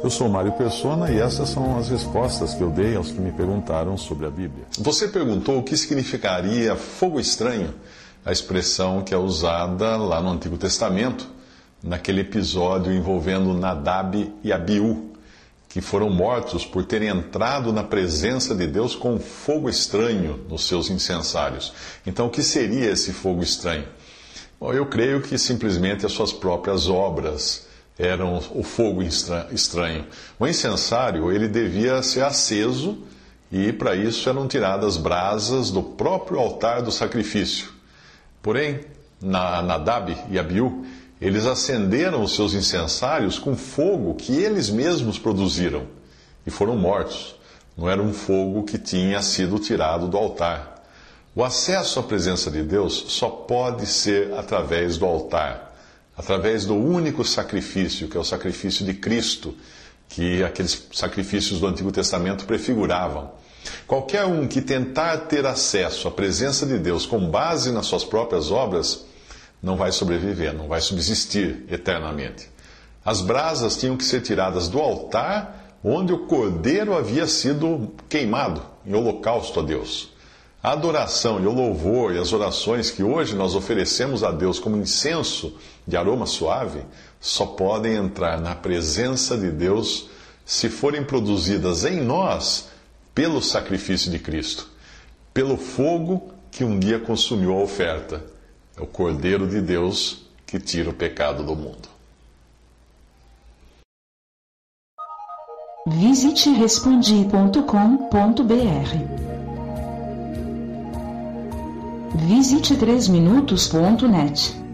Eu sou Mário Persona e essas são as respostas que eu dei aos que me perguntaram sobre a Bíblia. Você perguntou o que significaria fogo estranho, a expressão que é usada lá no Antigo Testamento, naquele episódio envolvendo Nadab e Abiú, que foram mortos por terem entrado na presença de Deus com fogo estranho nos seus incensários. Então, o que seria esse fogo estranho? Bom, eu creio que simplesmente as suas próprias obras eram o fogo estranho. O incensário ele devia ser aceso e para isso eram tiradas brasas do próprio altar do sacrifício. Porém, na Nadab e Abiú, eles acenderam os seus incensários com fogo que eles mesmos produziram e foram mortos. Não era um fogo que tinha sido tirado do altar. O acesso à presença de Deus só pode ser através do altar, através do único sacrifício, que é o sacrifício de Cristo, que aqueles sacrifícios do Antigo Testamento prefiguravam. Qualquer um que tentar ter acesso à presença de Deus com base nas suas próprias obras, não vai sobreviver, não vai subsistir eternamente. As brasas tinham que ser tiradas do altar onde o cordeiro havia sido queimado em holocausto a Deus. A adoração e o louvor e as orações que hoje nós oferecemos a Deus como incenso de aroma suave só podem entrar na presença de Deus se forem produzidas em nós pelo sacrifício de Cristo, pelo fogo que um dia consumiu a oferta é o Cordeiro de Deus que tira o pecado do mundo. Visite respondi.com.br. Visite 3minutos.net.